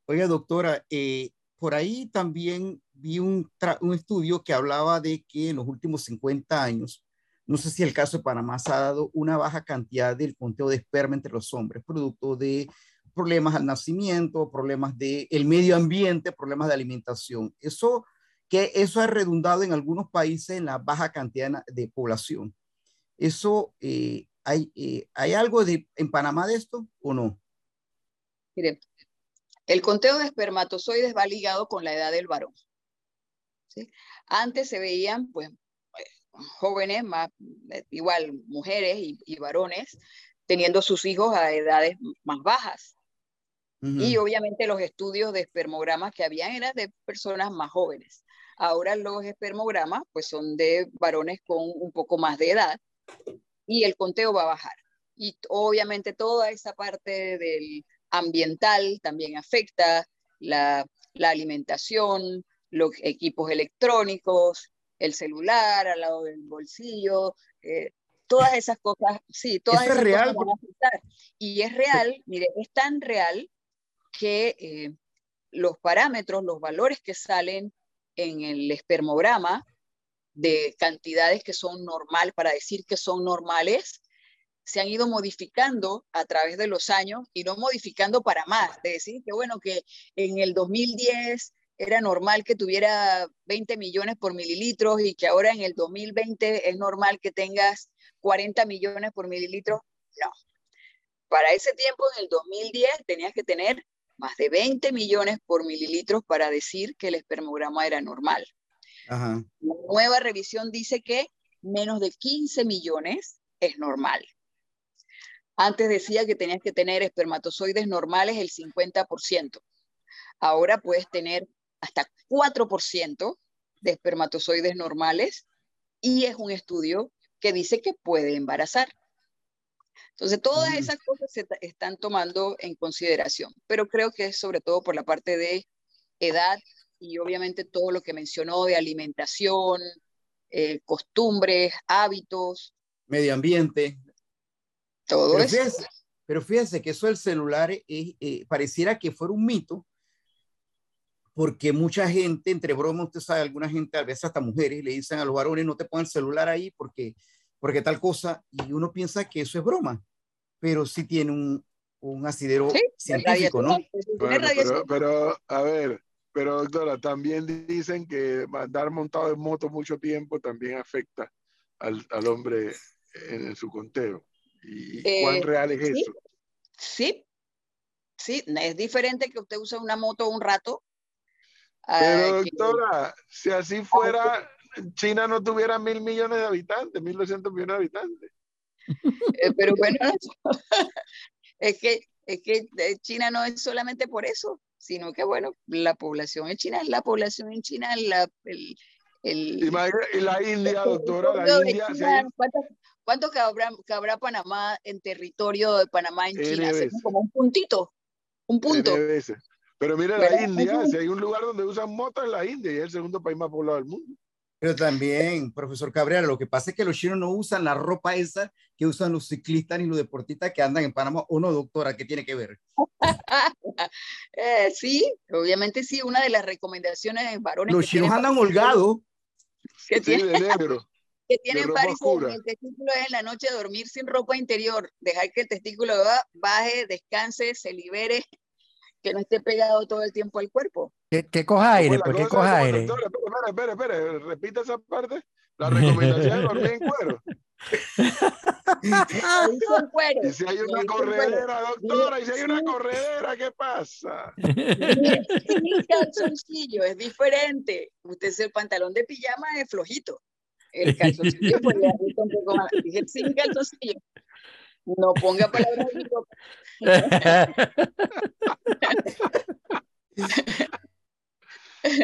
Oiga, doctora, eh, por ahí también vi un, un, estudio que hablaba de que en los últimos 50 años, no sé si el caso de Panamá se ha dado una baja cantidad del conteo de esperma entre los hombres, producto de problemas al nacimiento, problemas del el medio ambiente, problemas de alimentación. Eso que eso ha redundado en algunos países en la baja cantidad de población. Eso eh, ¿Hay, eh, ¿Hay algo de, en Panamá de esto o no? Mire, el conteo de espermatozoides va ligado con la edad del varón. Antes se veían, pues, jóvenes, más, igual mujeres y, varones, teniendo sus hijos a edades más bajas. Y obviamente los estudios de espermogramas que habían eran de personas más jóvenes. Ahora los espermogramas pues son de varones con un poco más de edad y el conteo va a bajar. Y obviamente toda esa parte del ambiental también afecta la, alimentación, los equipos electrónicos, el celular al lado del bolsillo, eh, todas esas cosas, sí, todas esas real? cosas van a afectar. Y es real, mire, es tan real que eh, los parámetros, los valores que salen en el espermograma de cantidades que son normal, para decir que son normales, se han ido modificando a través de los años y no modificando para más. De decir que, bueno, que en el 2010 era normal que tuviera 20 millones por mililitros y que ahora en el 2020 es normal que tengas 40 millones por mililitros. No. Para ese tiempo, en el 2010, tenías que tener más de 20 millones por mililitros para decir que el espermograma era normal. La nueva revisión dice que menos de 15 millones es normal. Antes decía que tenías que tener espermatozoides normales el 50%. Ahora puedes tener hasta 4% de espermatozoides normales y es un estudio que dice que puede embarazar. Entonces, todas mm. esas cosas se están tomando en consideración, pero creo que es sobre todo por la parte de edad y obviamente todo lo que mencionó de alimentación, eh, costumbres, hábitos. Medio ambiente. Todo pero eso. Fíjese, pero fíjense que eso del celular eh, pareciera que fuera un mito, porque mucha gente, entre bromas, usted sabe, alguna gente, a veces hasta mujeres, le dicen a los varones, no te pongan el celular ahí porque, porque tal cosa, y uno piensa que eso es broma, pero sí tiene un, un asidero científico, ¿no? pero, pero, a ver, pero doctora, también dicen que andar montado en moto mucho tiempo también afecta al, al hombre en, su conteo. ¿Y cuán eh, real es eso? Sí, sí, es diferente que usted use una moto un rato. Pero doctora, si así fuera, China no tuviera mil millones de habitantes, mil doscientos millones de habitantes. Eh, pero bueno, (laughs) es que, es que eh, China no es solamente por eso, sino que bueno, la población en China es la población en China, la, el, el, y la India, doctora, la India. ¿Cuánto, cabrá, Panamá en territorio de Panamá en China? Como un puntito, un punto. Pero mira la India, si hay un lugar donde usan motos es la India y es el segundo país más poblado del mundo. Pero también, profesor Cabrera, lo que pasa es que los chinos no usan la ropa esa que usan los ciclistas ni los deportistas que andan en Panamá. ¿O no, doctora? ¿Qué tiene que ver? (laughs) Eh, sí, obviamente sí. Una de las recomendaciones de varones. Los chinos andan holgados. (laughs) Que tienen, que tienen el testículo es en la noche dormir sin ropa interior, dejar que el testículo baje, descanse, se libere que no esté pegado todo el tiempo al cuerpo. Que, que coja aire, porque pues, coja aire. Espera, espera, espera, repita esa parte. La (laughs) recomendación es dormir en cuero. (laughs) y si hay una corredera, doctora, y si hay una corredera, ¿qué pasa? Sin calzoncillo, es diferente. Usted es el pantalón de pijama es flojito. El (laughs) calzoncillo, pues le un poco más. Dije sin calzoncillo. No ponga palabras (laughs)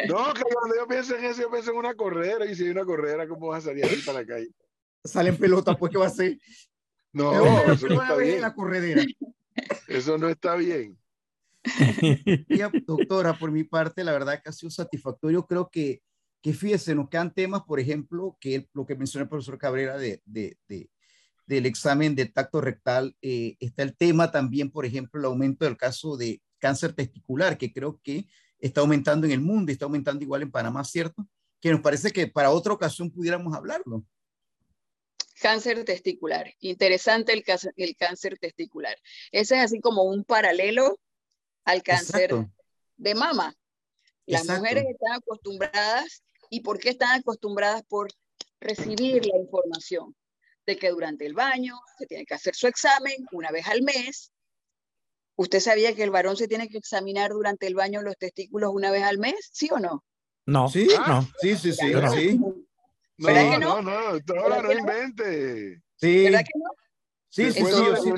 No, que cuando yo pienso en eso, yo pienso en una corredera. Y si hay una corredera, ¿cómo vas a salir ahí para la calle? Salen pelotas, pues, ¿qué va a hacer? No, eso no está bien. La corredera. Eso no está bien. doctora, por mi parte, la verdad que ha sido satisfactorio. Creo que, que fíjese, nos quedan temas, por ejemplo, que lo que mencionó el profesor Cabrera de, de, de del examen de tacto rectal, eh, está el tema también, por ejemplo, el aumento del caso de cáncer testicular, que creo que está aumentando en el mundo está aumentando igual en Panamá, ¿cierto? Que nos parece que para otra ocasión pudiéramos hablarlo. Cáncer testicular. Interesante el, el cáncer testicular. Ese es así como un paralelo al cáncer de mama. Las mujeres están acostumbradas, ¿y por qué están acostumbradas? Por recibir la información de que durante el baño se tiene que hacer su examen una vez al mes. ¿Usted sabía que el varón se tiene que examinar durante el baño los testículos una vez al mes? ¿Sí o no? No. Sí, no. sí, sí, sí. No. sí. ¿Verdad que no? No, no, no invente. Sí. ¿Verdad que no? Sí, sí, sí, sí.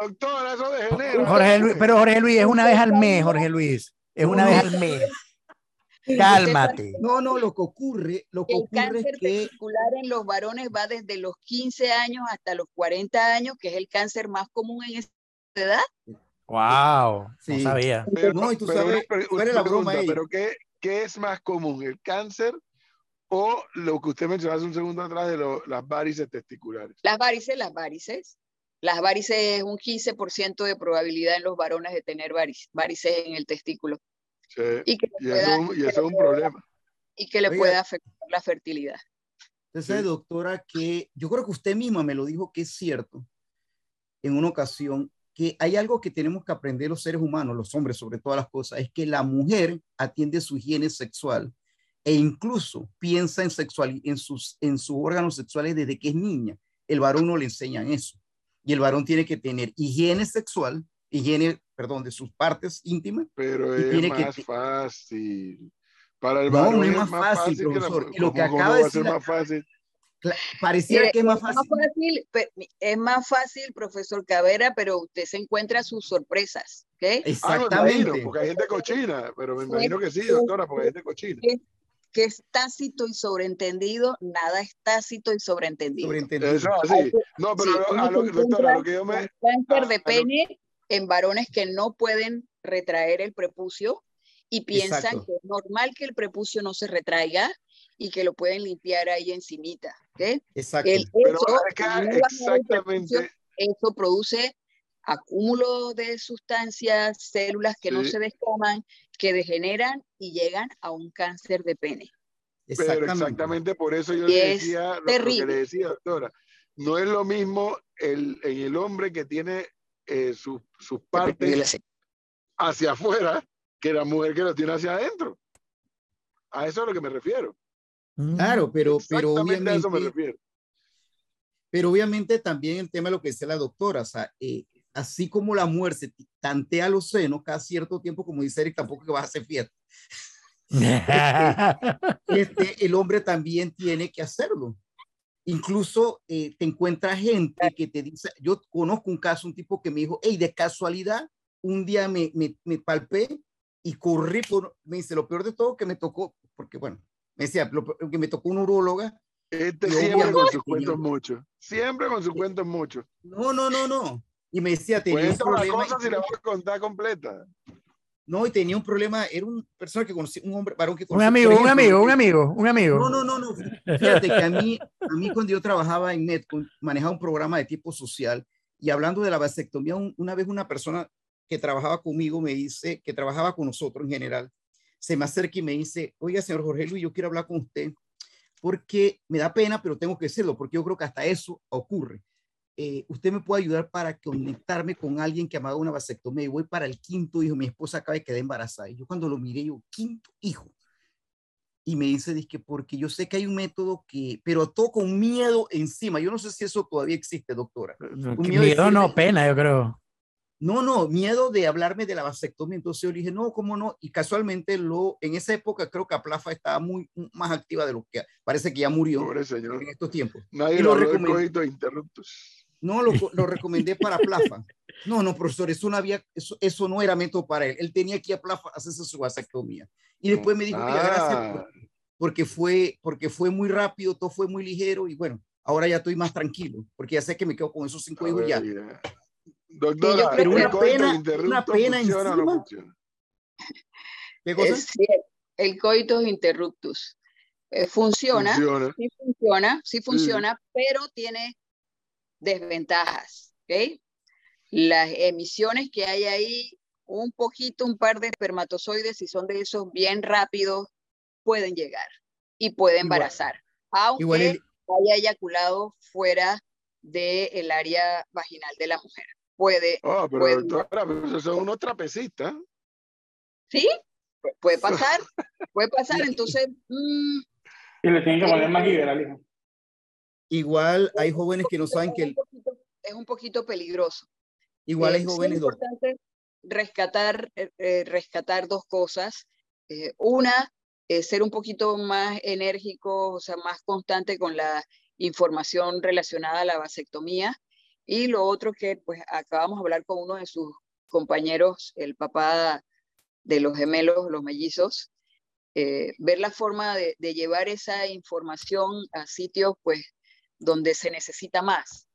doctora, eso degenera. Jorge Luis, pero Jorge Luis, es una vez al mes, Jorge Luis. Es una vez al mes. Cálmate. No, no, lo que ocurre, lo que el ocurre cáncer es que testicular en los varones va desde los 15 años hasta los 40 años, que es el cáncer más común en esa edad. Wow, no sabía. Pero, no, y tú sabes, ¿cuál es la broma ahí? Pero ¿qué, ¿qué es más común, el cáncer o lo que usted mencionó hace un segundo atrás de lo, las varices testiculares? Las varices, las varices. Las varices es un 15% de probabilidad en los varones de tener varices, varices en el testículo. Y, que eso, es un problema. Y que le pueda afectar la fertilidad. Entonces, doctora, que yo creo que usted misma me lo dijo que es cierto en una ocasión, que hay algo que tenemos que aprender los seres humanos, los hombres sobre todas las cosas, es que la mujer atiende su higiene sexual e incluso piensa en, sexual, en, sus, en sus órganos sexuales desde que es niña. El varón no le enseñan eso. Y el varón tiene que tener higiene sexual higiene, perdón, de sus partes íntimas. Pero es más fácil. Para el varón no, es más, fácil, profesor. y lo que acaba de decir... Más fácil? Pareciera que es más fácil. Es más fácil, profesor Cavera, pero usted se encuentra sus sorpresas. ¿okay? Exactamente. Ah, porque hay gente cochina, pero me imagino que sí, doctora, porque hay gente cochina. Que es tácito y sobreentendido, nada es tácito y sobreentendido. sobreentendido. Eso, así. No, pero a lo, doctora, lo que yo me... Cáncer de pene en varones que no pueden retraer el prepucio y piensan que es normal que el prepucio no se retraiga y que lo pueden limpiar ahí encimita. ¿okay? Exacto. El, exactamente. Eso produce acúmulo de sustancias, células que no se descoman, que degeneran y llegan a un cáncer de pene. Pero exactamente por eso yo le decía lo, que le decía, doctora. No es lo mismo el, en el hombre que tiene eh, sus partes hacia afuera que la mujer que lo tiene hacia adentro. A eso es a lo que me refiero. Mm. Claro, pero, pero obviamente. A eso me refiero. Pero obviamente también el tema de lo que decía la doctora, o sea, eh, así como la mujer se tantea los senos cada cierto tiempo, como dice Eric, tampoco que vas a hacer fiesta. (laughs) Este, este, el hombre también tiene que hacerlo. Incluso eh, te encuentras gente que te dice, yo conozco un caso, un tipo que me dijo, hey, de casualidad, un día me, me, me palpé y corrí por, me dice, lo peor de todo que me tocó, porque bueno, me decía, lo, que me tocó una uróloga. Este siempre con sus cuentos mucho, siempre con sus cuentos mucho. No, no, no, no. Y me decía, tenía un problema. si la voy a contar completa. No, y tenía un problema, era un persona que conocía, un hombre, varón que conocía. Un amigo, un amigo, un amigo, un amigo. No, no, no, no. Fíjate que a mí, a mí cuando yo trabajaba en Netcom, manejaba un programa de tipo social y hablando de la vasectomía, una vez una persona que trabajaba conmigo me dice, que trabajaba con nosotros en general, se me acerca y me dice, oiga, señor Jorge Luis, yo quiero hablar con usted porque me da pena, pero tengo que decirlo, porque yo creo que hasta eso ocurre. Eh, usted me puede ayudar para conectarme con alguien que ha amado una vasectomía y voy para el quinto hijo, mi esposa acaba de quedar embarazada. Y yo cuando lo miré, yo, quinto hijo. Y me dice, que porque yo sé que hay un método que, pero todo con miedo encima. Yo no sé si eso todavía existe, doctora. miedo, no, pena, yo creo. No, no, miedo de hablarme de la vasectomía. Entonces yo dije, no, ¿cómo no? Y casualmente lo, en esa época creo que Aplafa estaba muy más activa de lo que parece que ya murió en estos tiempos. Nadie lo, lo interruptos. No, lo, lo recomendé para Plafa. No, no, profesor, eso no, había, eso, eso no era método para él. Él tenía que ir a Plafa a hacerse su vasectomía. Y después me dijo que gracias ah. porque, fue, porque fue muy rápido, todo fue muy ligero y bueno, ahora ya estoy más tranquilo porque ya sé que me quedo con esos cinco hijos ya. Doctora, pero una pena, una pena encima. ¿Qué cosa? el coitus interruptus. Eh, funciona, funciona, sí funciona, sí funciona, pero tiene desventajas. ¿ok? Las emisiones que hay ahí, un poquito, un par de espermatozoides, si son de esos bien rápidos, pueden llegar y pueden embarazar, aunque haya eyaculado fuera del área vaginal de la mujer. Puede. Oh, pero doctora, pero son unos trapecistas. Sí, puede (laughs) pasar, puede pasar, entonces. Mm, y le tienen que poner más liberalismo. Igual hay jóvenes que no saben que... es un poquito peligroso. Igual hay eh, jóvenes... Es importante rescatar, eh, eh, rescatar dos cosas. una, ser un poquito más enérgico, o sea, más constante con la información relacionada a la vasectomía. Y lo otro que, pues, acabamos de hablar con uno de sus compañeros, el papá de los gemelos, los mellizos, ver la forma de, de, llevar esa información a sitios, pues, donde se necesita más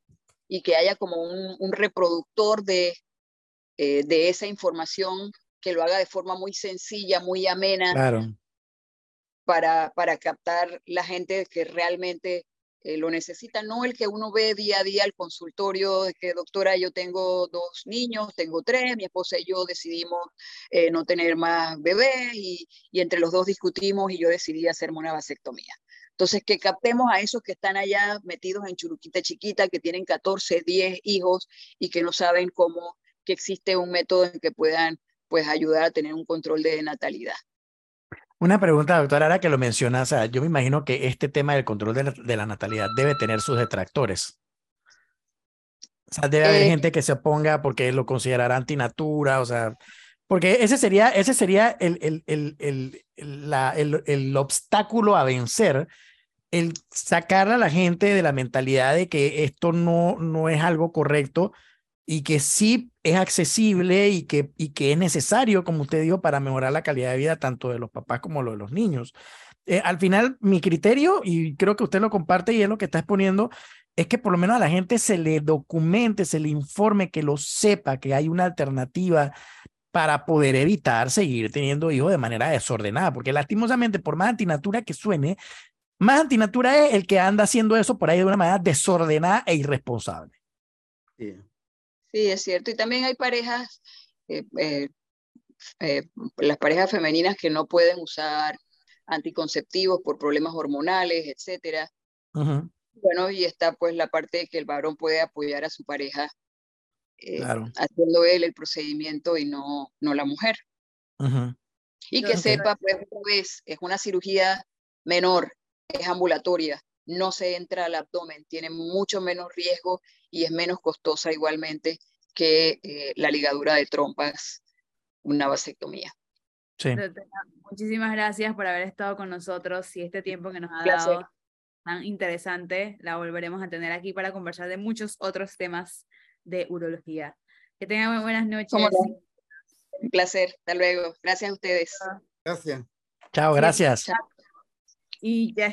y que haya como un, reproductor de, eh, de esa información que lo haga de forma muy sencilla, muy amena, para, para captar la gente que realmente eh, lo necesita, no el que uno ve día a día al consultorio, de que doctora, yo tengo dos niños, tengo tres, mi esposa y yo decidimos eh, no tener más bebés y, y, entre los dos discutimos y yo decidí hacerme una vasectomía. Entonces, que captemos a esos que están allá metidos en churuquita chiquita, que tienen 14, 10 hijos y que no saben cómo, que existe un método en que puedan pues ayudar a tener un control de natalidad. Una pregunta, doctora, ahora que lo mencionas, yo me imagino que este tema del control de la, natalidad debe tener sus detractores. O sea, debe haber eh, gente que se oponga porque lo considerará antinatura, o sea, porque ese sería, ese sería el, el, el, el, la, el, el obstáculo a vencer el sacar a la gente de la mentalidad de que esto no, no es algo correcto y que sí es accesible y que, y que es necesario, como usted dijo, para mejorar la calidad de vida tanto de los papás como de los niños. Eh, al final, mi criterio, y creo que usted lo comparte y es lo que está exponiendo, es que por lo menos a la gente se le documente, se le informe, que lo sepa, que hay una alternativa para poder evitar seguir teniendo hijos de manera desordenada, porque lastimosamente, por más antinatura que suene, más antinatura es el que anda haciendo eso por ahí de una manera desordenada e irresponsable. Sí, es cierto. Y también hay parejas, eh, eh, eh, las parejas femeninas que no pueden usar anticonceptivos por problemas hormonales, etcétera. Bueno, y está pues la parte de que el varón puede apoyar a su pareja haciendo él el procedimiento y no, no la mujer. Y que sepa, pues, es una cirugía menor, es ambulatoria. no se entra al abdomen, tiene mucho menos riesgo y es menos costosa igualmente que eh, la ligadura de trompas, una vasectomía. Sí. Muchísimas gracias por haber estado con nosotros y este tiempo que nos ha dado tan interesante. La volveremos a tener aquí para conversar de muchos otros temas de urología. Que tengan muy buenas noches. Un placer. Hasta luego. Gracias a ustedes. Gracias. Chao, gracias. Y ya